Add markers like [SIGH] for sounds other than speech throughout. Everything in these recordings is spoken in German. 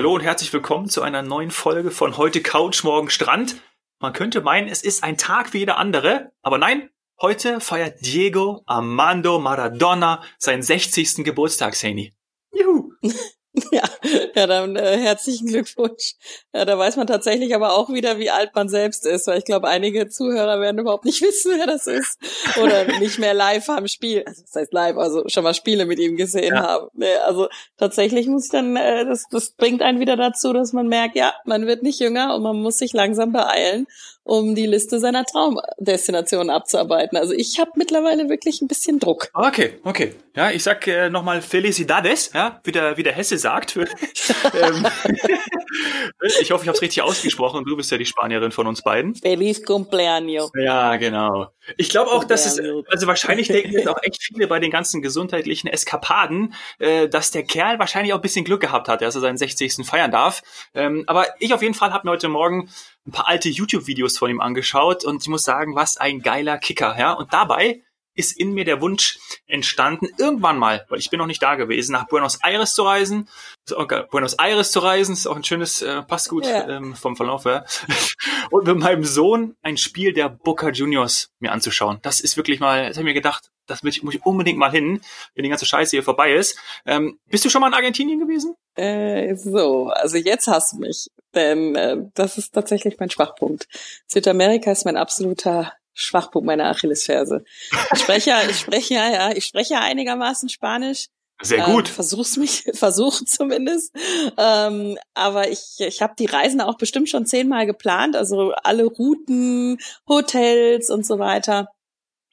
Hallo und herzlich willkommen zu einer neuen Folge von heute Couch, morgen Strand. Man könnte meinen, es ist ein Tag wie jeder andere, aber nein, heute feiert Diego Armando Maradona seinen 60. Geburtstag, Sani. Juhu! [LAUGHS] [LAUGHS] Ja, ja, dann äh, herzlichen Glückwunsch. Ja, da weiß man tatsächlich aber auch wieder, wie alt man selbst ist, weil ich glaube, einige Zuhörer werden überhaupt nicht [LAUGHS] wissen, wer das ist oder nicht mehr live haben Spiel, also das heißt live, also schon mal Spiele mit ihm gesehen ja. haben. Nee, also tatsächlich muss ich dann, äh, das, das bringt einen wieder dazu, dass man merkt, ja, man wird nicht jünger und man muss sich langsam beeilen um die Liste seiner Traumdestinationen abzuarbeiten. Also ich habe mittlerweile wirklich ein bisschen Druck. Okay, okay. Ja, ich sag äh, nochmal Felicidades, ja, wie der, wie der Hesse sagt. [LAUGHS] Ähm, [LAUGHS] ich hoffe, ich habe es richtig ausgesprochen. Du bist ja die Spanierin von uns beiden. Feliz cumpleaños. Ja, genau. Ich glaube auch, dass es, also wahrscheinlich [LAUGHS] denken jetzt auch echt viele bei den ganzen gesundheitlichen Eskapaden, äh, dass der Kerl wahrscheinlich auch ein bisschen Glück gehabt hat, dass er seinen 60. feiern darf. Ähm, aber ich auf jeden Fall habe mir heute Morgen ein paar alte YouTube-Videos von ihm angeschaut und ich muss sagen, was ein geiler Kicker, ja. Und dabei ist in mir der Wunsch entstanden, irgendwann mal, weil ich bin noch nicht da gewesen, nach Buenos Aires zu reisen. Okay, Buenos Aires zu reisen, ist auch ein schönes, äh, passt gut ja. ähm, vom Verlauf her. [LAUGHS] Und mit meinem Sohn ein Spiel der Boca Juniors mir anzuschauen. Das ist wirklich mal, das habe ich mir gedacht, das muss ich unbedingt mal hin, wenn die ganze Scheiße hier vorbei ist. Ähm, bist du schon mal in Argentinien gewesen? Äh, so, also jetzt hast du mich, denn äh, das ist tatsächlich mein Schwachpunkt. Südamerika ist mein absoluter Schwachpunkt meiner Achillesferse. Ich spreche ja, ich spreche ja, ja, ich spreche ja einigermaßen Spanisch. Sehr gut. Ähm, versuch's mich, [LAUGHS] versuch zumindest. Ähm, aber ich, ich habe die Reisen auch bestimmt schon zehnmal geplant, also alle Routen, Hotels und so weiter.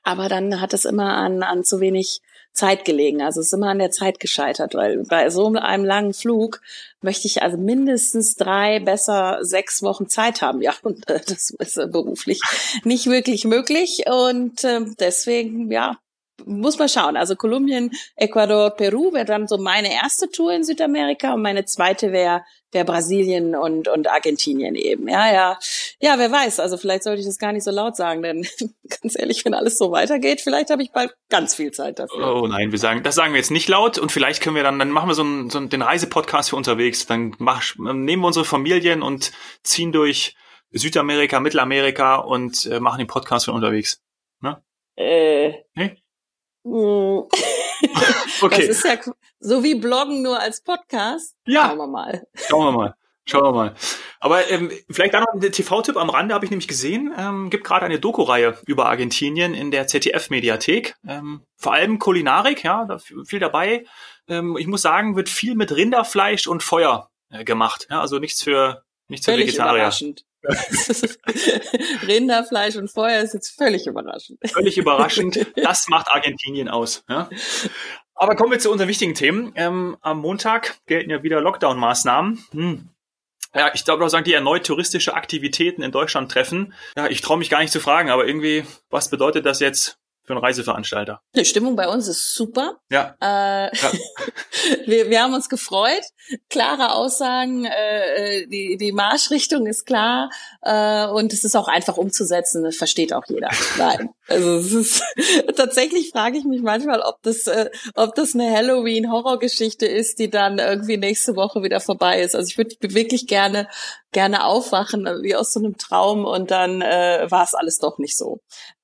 Aber dann hat es immer an, an zu wenig Zeit gelegen. Also es ist immer an der Zeit gescheitert, weil bei so einem langen Flug möchte ich also mindestens drei, besser sechs Wochen Zeit haben. Ja, und äh, das ist beruflich nicht wirklich möglich. Und äh, deswegen, ja, muss man schauen. Also Kolumbien, Ecuador, Peru wäre dann so meine erste Tour in Südamerika und meine zweite wäre wär Brasilien und, und Argentinien eben. Ja, ja. Ja, wer weiß. Also vielleicht sollte ich das gar nicht so laut sagen, denn [LAUGHS] ganz ehrlich, wenn alles so weitergeht, vielleicht habe ich bald ganz viel Zeit dafür. Oh nein, wir sagen, das sagen wir jetzt nicht laut und vielleicht können wir dann, dann machen wir so einen, so einen den Reisepodcast für unterwegs. Dann mach, nehmen wir unsere Familien und ziehen durch Südamerika, Mittelamerika und äh, machen den Podcast für unterwegs. Ne? Äh. Nee? Hm. [LAUGHS] okay. Das ist ja so wie Bloggen nur als Podcast. Ja. Schauen wir mal. Schauen wir mal. Schauen wir mal. Aber ähm, vielleicht da noch ein TV-Tipp am Rande, habe ich nämlich gesehen. Ähm, gibt gerade eine Doku-Reihe über Argentinien in der ZDF-Mediathek. Ähm, vor allem Kulinarik, ja, da viel dabei. Ähm, ich muss sagen, wird viel mit Rinderfleisch und Feuer äh, gemacht. Ja, also nichts für nichts für Vegetarier. Überraschend. [LAUGHS] Rinderfleisch und Feuer ist jetzt völlig überraschend. Völlig überraschend. [LAUGHS] Das macht Argentinien aus. Ja? Aber kommen wir zu unseren wichtigen Themen. Ähm, am Montag gelten ja wieder Lockdown-Maßnahmen. Hm. Ja, ich glaube auch sagen, die erneut touristische Aktivitäten in Deutschland treffen. Ja, ich traue mich gar nicht zu fragen, aber irgendwie, was bedeutet das jetzt für einen Reiseveranstalter. Die Stimmung bei uns ist super. Ja. Äh, ja. [LAUGHS] wir, wir haben uns gefreut. Klare Aussagen, äh, die, die Marschrichtung ist klar äh, und es ist auch einfach umzusetzen. Das versteht auch jeder. [LAUGHS] Nein. Also es ist [LAUGHS] tatsächlich frage ich mich manchmal, ob das, äh, ob das eine Halloween-Horrorgeschichte ist, die dann irgendwie nächste Woche wieder vorbei ist. Also ich würde wirklich gerne gerne aufwachen, wie aus so einem Traum und dann äh, war es alles doch nicht so.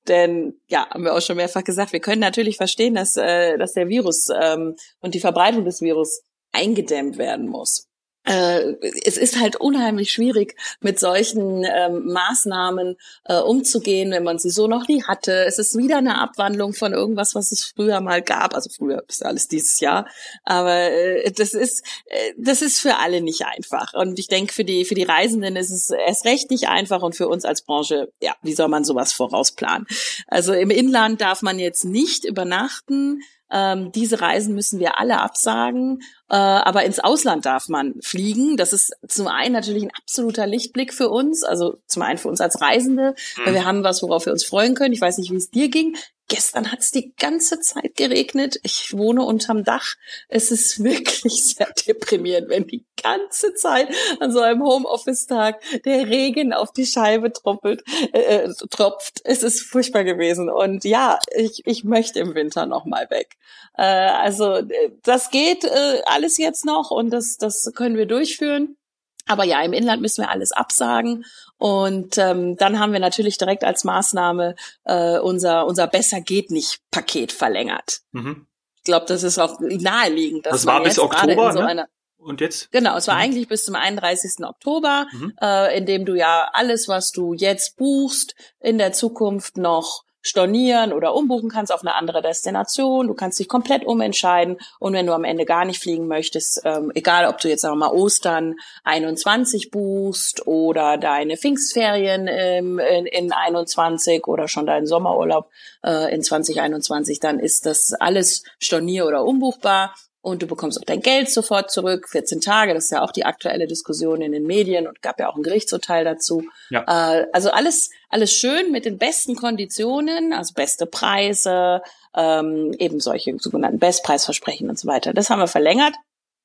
Denn ja, haben wir auch schon mehrfach gesagt, wir können natürlich verstehen, dass, äh, dass der Virus ähm, und die Verbreitung des Virus eingedämmt werden muss äh, es ist halt unheimlich schwierig, mit solchen ähm, Maßnahmen äh, umzugehen, wenn man sie so noch nie hatte. Es ist wieder eine Abwandlung von irgendwas, was es früher mal gab. Also früher ist alles dieses Jahr, aber äh, das ist äh, das ist für alle nicht einfach. Und ich denke, für die für die Reisenden ist es erst recht nicht einfach und für uns als Branche, ja, wie soll man sowas vorausplanen? Also im Inland darf man jetzt nicht übernachten. Ähm, diese Reisen müssen wir alle absagen, äh, aber ins Ausland darf man fliegen. Das ist zum einen natürlich ein absoluter Lichtblick für uns, also zum einen für uns als Reisende, mhm. weil wir haben was, worauf wir uns freuen können. Ich weiß nicht, wie es dir ging. Gestern hat es die ganze Zeit geregnet. Ich wohne unterm Dach. Es ist [LAUGHS] wirklich sehr deprimierend, wenn die ganze Zeit an so einem Homeoffice-Tag der Regen auf die Scheibe troppelt, äh, äh, tropft. Es ist furchtbar gewesen. Und ja, ich, ich möchte im Winter noch mal weg. Äh, also äh, das geht äh, alles jetzt noch und das, das können wir durchführen. Aber ja, im Inland müssen wir alles absagen. Und ähm, dann haben wir natürlich direkt als Maßnahme äh, unser, unser Besser geht nicht Paket verlängert. Mhm. Ich glaube, das ist auch naheliegend. Dass das war bis Oktober, so ne? Und jetzt? Genau, es war mhm. eigentlich bis zum 31. Oktober, mhm. äh, in dem du ja alles, was du jetzt buchst, in der Zukunft noch stornieren oder umbuchen kannst auf eine andere Destination. Du kannst dich komplett umentscheiden. Und wenn du am Ende gar nicht fliegen möchtest, ähm, egal ob du jetzt sagen wir mal Ostern 21 buchst oder deine Pfingstferien ähm, in, in 21 oder schon deinen Sommerurlaub äh, in 2021, dann ist das alles stornier- oder umbuchbar und du bekommst auch dein Geld sofort zurück, 14 Tage, das ist ja auch die aktuelle Diskussion in den Medien und gab ja auch ein Gerichtsurteil dazu. Ja. Äh, also alles, alles schön mit den besten Konditionen, also beste Preise, ähm, eben solche sogenannten Bestpreisversprechen und so weiter. Das haben wir verlängert.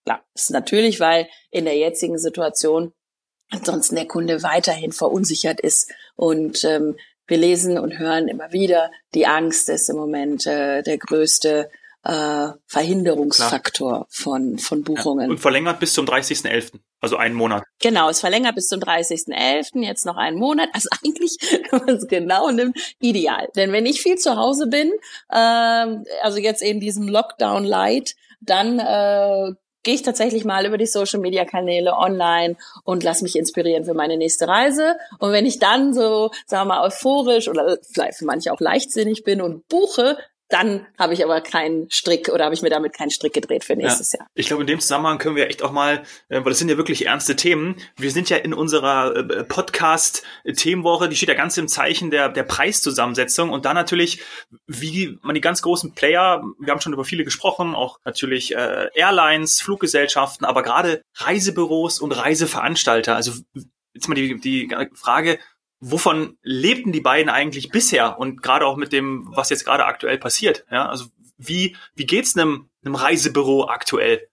Klar, das ist natürlich, weil in der jetzigen Situation ansonsten der Kunde weiterhin verunsichert ist und ähm, wir lesen und hören immer wieder, die Angst ist im Moment äh, der größte äh, Verhinderungsfaktor Klar. von, von Buchungen. Ja. Und verlängert bis zum 30.11., also einen Monat. Genau, es verlängert bis zum 30.11., jetzt noch einen Monat. Also [LAUGHS] eigentlich, wenn man es genau nimmt, ideal. Denn wenn ich viel zu Hause bin, äh, also jetzt in diesem Lockdown Light, dann äh, gehe ich tatsächlich mal über die Social Media Kanäle online und lass mich inspirieren für meine nächste Reise. Und wenn ich dann so, sagen wir mal, euphorisch oder vielleicht für manche auch leichtsinnig bin und buche, dann habe ich aber keinen Strick oder habe ich mir damit keinen Strick gedreht für nächstes ja. Jahr. Ich glaube, in dem Zusammenhang können wir echt auch mal, äh, weil das sind ja wirklich ernste Themen. Wir sind ja in unserer äh, Podcast-Themenwoche, die steht ja ganz im Zeichen der, der Preiszusammensetzung und dann natürlich, wie man die ganz großen Player, wir haben schon über viele gesprochen, auch natürlich äh, Airlines, Fluggesellschaften, aber gerade Reisebüros und Reiseveranstalter. Also jetzt mal die, die Frage, wovon lebten die beiden eigentlich bisher und gerade auch mit dem, was jetzt gerade aktuell passiert. Ja, also wie wie geht's einem, einem Reisebüro aktuell?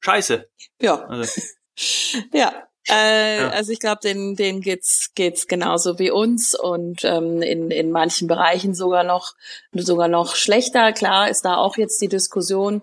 Scheiße. Ja. Also. [LAUGHS] ja. Äh, ja. Also ich glaube, denen, denen geht's geht's genauso wie uns und ähm, in in manchen Bereichen sogar noch sogar noch schlechter. Klar ist da auch jetzt die Diskussion,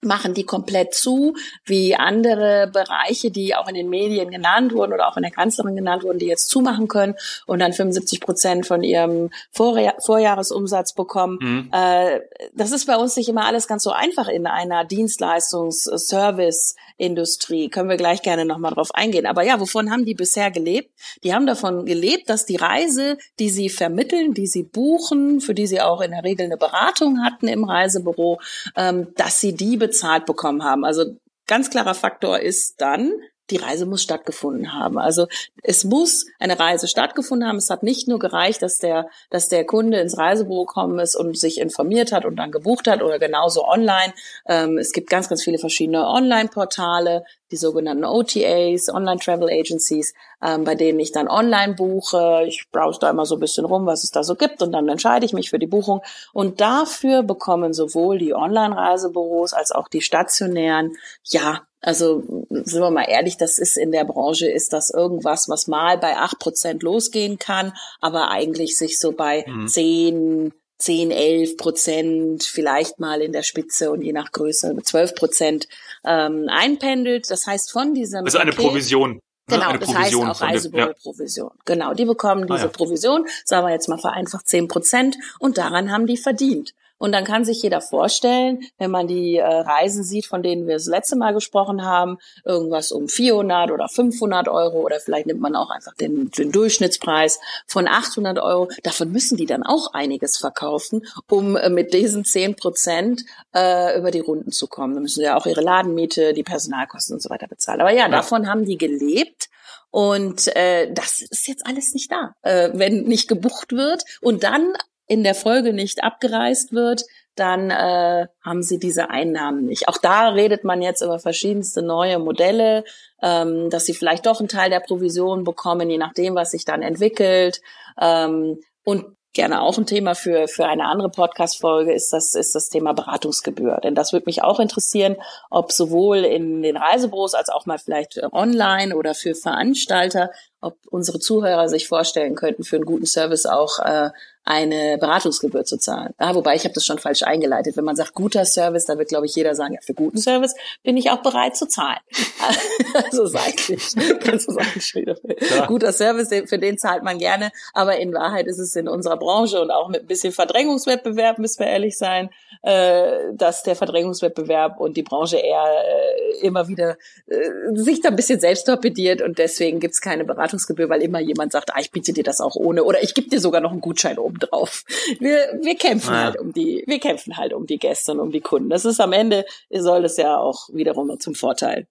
machen die komplett zu, wie andere Bereiche, die auch in den Medien genannt wurden oder auch in der Kanzlerin genannt wurden, die jetzt zumachen können und dann 75 Prozent von ihrem Vorjahr Vorjahresumsatz bekommen. Mhm. Äh, das ist bei uns nicht immer alles ganz so einfach in einer Dienstleistungs-Service-Industrie. Können wir gleich gerne nochmal drauf eingehen. Aber ja, wovon haben die bisher gelebt? Die haben davon gelebt, dass die Reise, die sie vermitteln, die sie buchen, für die sie auch in der Regel eine Beratung hatten im Reisebüro, ähm, dass sie die bezahlt bekommen haben. Also ganz klarer Faktor ist dann, die Reise muss stattgefunden haben. Also es muss eine Reise stattgefunden haben. Es hat nicht nur gereicht, dass der, dass der Kunde ins Reisebüro gekommen ist und sich informiert hat und dann gebucht hat oder genauso online. Ähm, es gibt ganz, ganz viele verschiedene Online-Portale, die sogenannten OTAs, Online Travel Agencies, ähm, bei denen ich dann online buche. Ich browse da immer so ein bisschen rum, was es da so gibt und dann entscheide ich mich für die Buchung. Und dafür bekommen sowohl die Online-Reisebüros als auch die stationären, ja, also sind wir mal ehrlich, das ist in der Branche, ist das irgendwas, was mal bei acht Prozent losgehen kann, aber eigentlich sich so bei mhm. zehn 10, 11 Prozent, vielleicht mal in der Spitze und je nach Größe 12 Prozent ähm, einpendelt. Das heißt, von diesem. Also eine Paket, Provision. Ne? Genau, das Provision heißt auch Reisebüro-Provision. Ja. Genau, die bekommen diese ah, ja. Provision, sagen wir jetzt mal vereinfacht 10 Prozent und daran haben die verdient. Und dann kann sich jeder vorstellen, wenn man die äh, Reisen sieht, von denen wir das letzte Mal gesprochen haben, irgendwas um 400 oder 500 Euro oder vielleicht nimmt man auch einfach den, den Durchschnittspreis von 800 Euro. Davon müssen die dann auch einiges verkaufen, um äh, mit diesen 10 Prozent äh, über die Runden zu kommen. Da müssen sie ja auch ihre Ladenmiete, die Personalkosten und so weiter bezahlen. Aber ja, ja. davon haben die gelebt. Und äh, das ist jetzt alles nicht da, äh, wenn nicht gebucht wird und dann in der Folge nicht abgereist wird, dann äh, haben sie diese Einnahmen nicht. Auch da redet man jetzt über verschiedenste neue Modelle, ähm, dass sie vielleicht doch einen Teil der Provision bekommen, je nachdem, was sich dann entwickelt. Ähm, und gerne auch ein Thema für, für eine andere Podcast-Folge, ist das, ist das Thema Beratungsgebühr. Denn das würde mich auch interessieren, ob sowohl in den Reisebüros als auch mal vielleicht online oder für Veranstalter, ob unsere Zuhörer sich vorstellen könnten, für einen guten Service auch äh, eine Beratungsgebühr zu zahlen. Ja, wobei ich habe das schon falsch eingeleitet. Wenn man sagt guter Service, dann wird, glaube ich, jeder sagen, ja, für guten Service bin ich auch bereit zu zahlen. [LAUGHS] also ist eigentlich, kannst du sagen, guter Service, für den zahlt man gerne. Aber in Wahrheit ist es in unserer Branche und auch mit ein bisschen Verdrängungswettbewerb, müssen wir ehrlich sein, äh, dass der Verdrängungswettbewerb und die Branche eher äh, immer wieder äh, sich da ein bisschen selbst torpediert und deswegen gibt's keine Beratungsgebühr, weil immer jemand sagt, ah, ich biete dir das auch ohne oder ich gebe dir sogar noch einen Gutschein oben drauf. Wir, wir kämpfen ja. halt um die, wir kämpfen halt um die Gäste und um die Kunden. Das ist am Ende, soll es ja auch wiederum zum Vorteil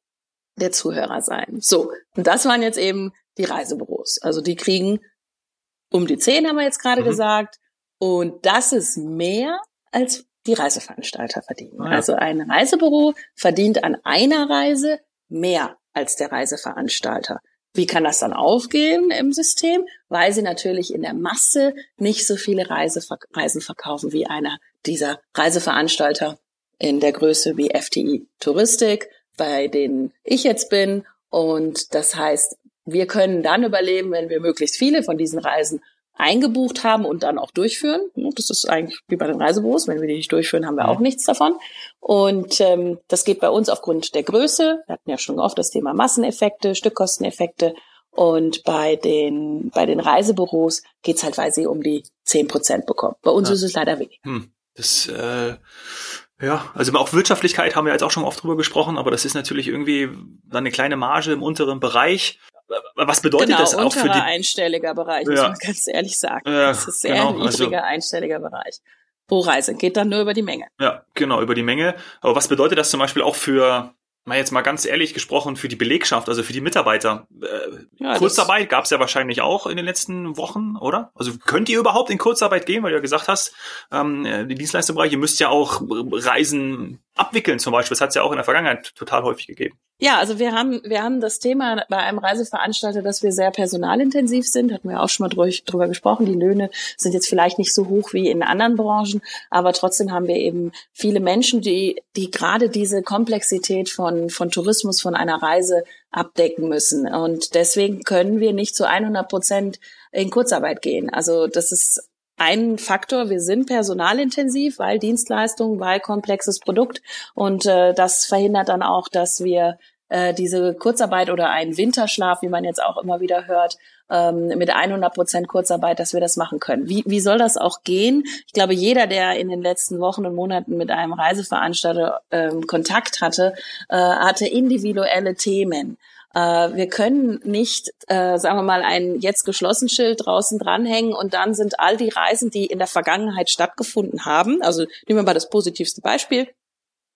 der Zuhörer sein. So, und das waren jetzt eben die Reisebüros. Also die kriegen um die zehn, haben wir jetzt gerade mhm. gesagt. Und das ist mehr, als die Reiseveranstalter verdienen. Ah, ja. Also ein Reisebüro verdient an einer Reise mehr als der Reiseveranstalter. Wie kann das dann aufgehen im System? Weil sie natürlich in der Masse nicht so viele Reise, Reisen verkaufen wie einer dieser Reiseveranstalter in der Größe wie FTI Touristik, bei denen ich jetzt bin. Und das heißt, wir können dann überleben, wenn wir möglichst viele von diesen Reisen eingebucht haben und dann auch durchführen. Das ist eigentlich wie bei den Reisebüros. Wenn wir die nicht durchführen, haben wir auch nichts davon. Und ähm, das geht bei uns aufgrund der Größe. Wir hatten ja schon oft das Thema Masseneffekte, Stückkosteneffekte. Und bei den, bei den Reisebüros geht's halt, weil sie um die zehn Prozent bekommen. Bei uns ja. ist es leider wenig. Hm. Das, äh, ja, also auch Wirtschaftlichkeit haben wir jetzt auch schon oft drüber gesprochen, aber das ist natürlich irgendwie dann eine kleine Marge im unteren Bereich was bedeutet genau, das auch für die einstelliger Bereich, ja. muss man ganz ehrlich sagen. Ja, das ist sehr genau, niedriger also, einstelliger Bereich. Pro Reise geht dann nur über die Menge. Ja, genau, über die Menge. Aber was bedeutet das zum Beispiel auch für mal jetzt mal ganz ehrlich gesprochen, für die Belegschaft, also für die Mitarbeiter. Äh, ja, Kurzarbeit gab es ja wahrscheinlich auch in den letzten Wochen, oder? Also könnt ihr überhaupt in Kurzarbeit gehen, weil du ja gesagt hast, ähm, die Dienstleistungsbereich, ihr müsst ja auch Reisen abwickeln zum Beispiel. Das hat es ja auch in der Vergangenheit total häufig gegeben. Ja, also wir haben, wir haben das Thema bei einem Reiseveranstalter, dass wir sehr personalintensiv sind, hatten wir auch schon mal drüber gesprochen. Die Löhne sind jetzt vielleicht nicht so hoch wie in anderen Branchen, aber trotzdem haben wir eben viele Menschen, die, die gerade diese Komplexität von, von Tourismus, von einer Reise abdecken müssen. Und deswegen können wir nicht zu 100 Prozent in Kurzarbeit gehen. Also das ist ein Faktor. Wir sind personalintensiv, weil Dienstleistung, weil komplexes Produkt. Und äh, das verhindert dann auch, dass wir äh, diese Kurzarbeit oder einen Winterschlaf, wie man jetzt auch immer wieder hört, ähm, mit 100 Prozent Kurzarbeit, dass wir das machen können. Wie, wie soll das auch gehen? Ich glaube, jeder, der in den letzten Wochen und Monaten mit einem Reiseveranstalter ähm, Kontakt hatte, äh, hatte individuelle Themen. Äh, wir können nicht, äh, sagen wir mal, ein jetzt geschlossen Schild draußen dranhängen und dann sind all die Reisen, die in der Vergangenheit stattgefunden haben, also nehmen wir mal das positivste Beispiel,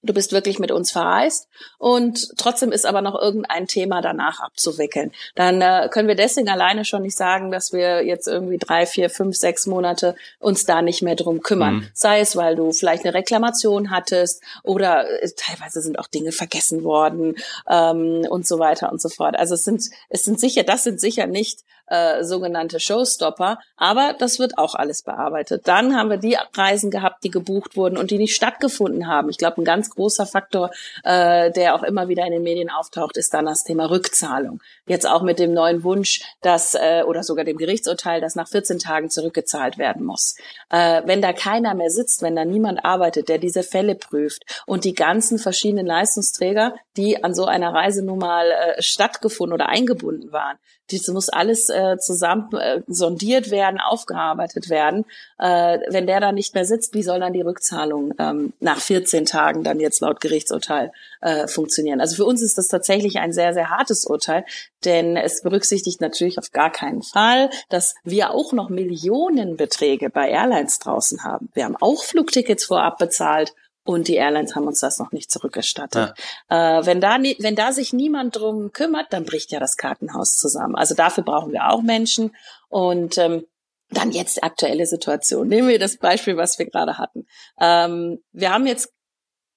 du bist wirklich mit uns verreist und trotzdem ist aber noch irgendein Thema danach abzuwickeln. Dann äh, können wir deswegen alleine schon nicht sagen, dass wir jetzt irgendwie drei, vier, fünf, sechs Monate uns da nicht mehr drum kümmern. Mhm. Sei es, weil du vielleicht eine Reklamation hattest oder äh, teilweise sind auch Dinge vergessen worden ähm, und so weiter und so fort. Also es sind, es sind sicher, das sind sicher nicht äh, sogenannte Showstopper, aber das wird auch alles bearbeitet. Dann haben wir die Reisen gehabt, die gebucht wurden und die nicht stattgefunden haben. Ich glaube, ein ganz großer Faktor, äh, der auch immer wieder in den Medien auftaucht, ist dann das Thema Rückzahlung. Jetzt auch mit dem neuen Wunsch, dass äh, oder sogar dem Gerichtsurteil, dass nach 14 Tagen zurückgezahlt werden muss. Äh, wenn da keiner mehr sitzt, wenn da niemand arbeitet, der diese Fälle prüft und die ganzen verschiedenen Leistungsträger, die an so einer Reise nun mal äh, stattgefunden oder eingebunden waren, das muss alles äh, zusammen äh, sondiert werden, aufgearbeitet werden. Äh, wenn der da nicht mehr sitzt, wie soll dann die Rückzahlung ähm, nach 14 Tagen dann jetzt laut Gerichtsurteil äh, funktionieren? Also für uns ist das tatsächlich ein sehr, sehr hartes Urteil, denn es berücksichtigt natürlich auf gar keinen Fall, dass wir auch noch Millionenbeträge bei Airlines draußen haben. Wir haben auch Flugtickets vorab bezahlt und die Airlines haben uns das noch nicht zurückerstattet. Ja. Äh, wenn, da, wenn da sich niemand drum kümmert, dann bricht ja das Kartenhaus zusammen. Also dafür brauchen wir auch Menschen. Und ähm, dann jetzt die aktuelle Situation. Nehmen wir das Beispiel, was wir gerade hatten. Ähm, wir haben jetzt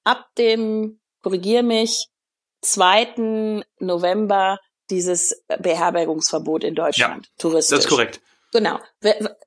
ab dem, korrigier mich, 2. November dieses Beherbergungsverbot in Deutschland. Ja, touristisch. Das ist korrekt. Genau.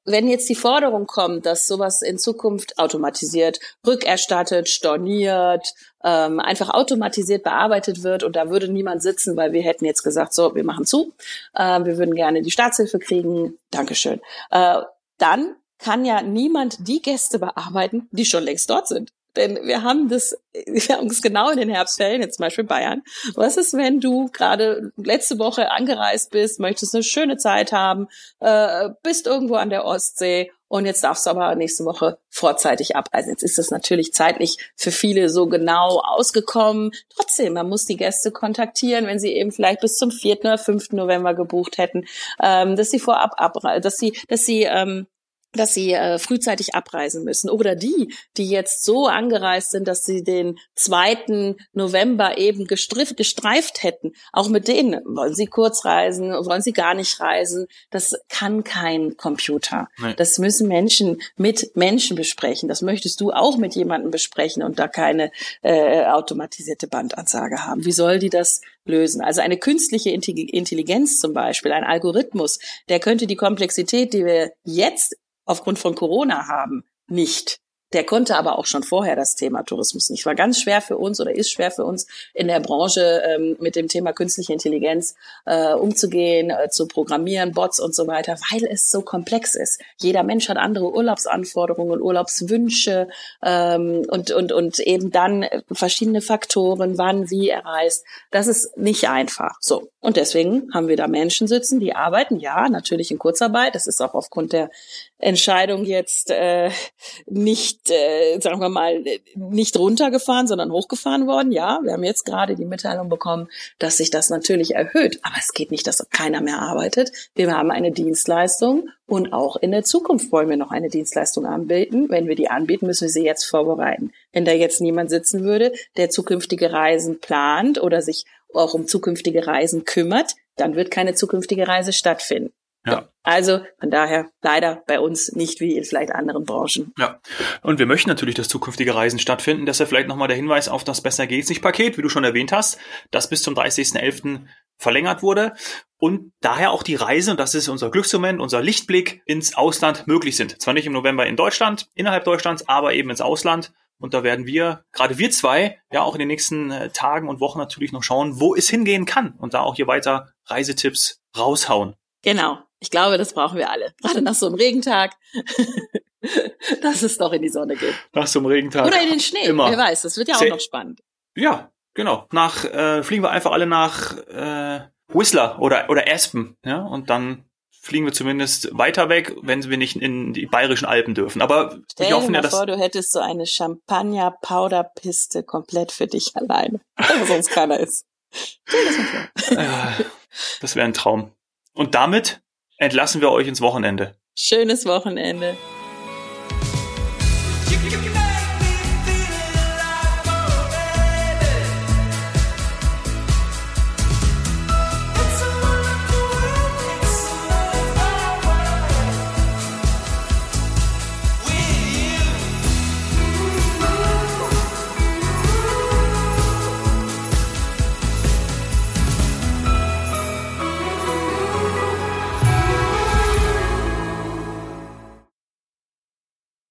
Wenn jetzt die Forderung kommt, dass sowas in Zukunft automatisiert, rückerstattet, storniert, ähm, einfach automatisiert bearbeitet wird und da würde niemand sitzen, weil wir hätten jetzt gesagt, so, wir machen zu, äh, wir würden gerne die Staatshilfe kriegen, Dankeschön. Äh, dann kann ja niemand die Gäste bearbeiten, die schon längst dort sind. Denn wir haben das, [LAUGHS] wir haben es genau in den Herbstferien, jetzt zum Beispiel Bayern. Was ist, wenn du gerade letzte Woche angereist bist, möchtest eine schöne Zeit haben, äh, bist irgendwo an der Ostsee und jetzt darfst du aber nächste Woche vorzeitig abreisen. Jetzt ist das natürlich zeitlich für viele so genau ausgekommen. Trotzdem, man muss die Gäste kontaktieren, wenn sie eben vielleicht bis zum 4. oder 5. November gebucht hätten, ähm, dass sie vorab abreisen, dass sie, dass sie ähm, dass sie äh, frühzeitig abreisen müssen. Oder die, die jetzt so angereist sind, dass sie den zweiten November eben gestreift, gestreift hätten. Auch mit denen wollen sie kurz reisen, wollen sie gar nicht reisen. Das kann kein Computer. Nee. Das müssen Menschen mit Menschen besprechen. Das möchtest du auch mit jemandem besprechen und da keine äh, automatisierte Bandansage haben. Wie soll die das lösen? Also eine künstliche Intelligenz zum Beispiel, ein Algorithmus, der könnte die Komplexität, die wir jetzt aufgrund von Corona haben, nicht. Der konnte aber auch schon vorher das Thema Tourismus nicht. War ganz schwer für uns oder ist schwer für uns in der Branche ähm, mit dem Thema künstliche Intelligenz äh, umzugehen, äh, zu programmieren, Bots und so weiter, weil es so komplex ist. Jeder Mensch hat andere Urlaubsanforderungen, Urlaubswünsche ähm, und, und, und eben dann verschiedene Faktoren, wann, wie er reist. Das ist nicht einfach. So. Und deswegen haben wir da Menschen sitzen, die arbeiten, ja, natürlich in Kurzarbeit. Das ist auch aufgrund der Entscheidung jetzt äh, nicht, äh, sagen wir mal, nicht runtergefahren, sondern hochgefahren worden. Ja, wir haben jetzt gerade die Mitteilung bekommen, dass sich das natürlich erhöht. Aber es geht nicht, dass keiner mehr arbeitet. Wir haben eine Dienstleistung und auch in der Zukunft wollen wir noch eine Dienstleistung anbieten. Wenn wir die anbieten, müssen wir sie jetzt vorbereiten. Wenn da jetzt niemand sitzen würde, der zukünftige Reisen plant oder sich auch um zukünftige Reisen kümmert, dann wird keine zukünftige Reise stattfinden. Ja. Also von daher leider bei uns nicht wie in vielleicht anderen Branchen. Ja. Und wir möchten natürlich, dass zukünftige Reisen stattfinden. Deshalb vielleicht nochmal der Hinweis auf das Besser geht's nicht Paket, wie du schon erwähnt hast, das bis zum 30.11. verlängert wurde und daher auch die Reise, und das ist unser Glücksmoment, unser Lichtblick ins Ausland möglich sind. Zwar nicht im November in Deutschland, innerhalb Deutschlands, aber eben ins Ausland. Und da werden wir, gerade wir zwei, ja auch in den nächsten äh, Tagen und Wochen natürlich noch schauen, wo es hingehen kann und da auch hier weiter Reisetipps raushauen. Genau. Ich glaube, das brauchen wir alle. Gerade nach so einem Regentag. [LAUGHS] dass es doch in die Sonne geht. Nach so einem Regentag. Oder in den Schnee. Immer. Wer weiß, das wird ja auch noch spannend. Ja, genau. Nach äh, fliegen wir einfach alle nach äh, Whistler oder oder Aspen, ja, und dann fliegen wir zumindest weiter weg, wenn wir nicht in die bayerischen Alpen dürfen. Aber Stell dir mal ja, vor, du hättest so eine Champagner-Powder-Piste komplett für dich alleine, [LAUGHS] sonst keiner ist. Stell das mal vor. das wäre ein Traum. Und damit entlassen wir euch ins Wochenende. Schönes Wochenende.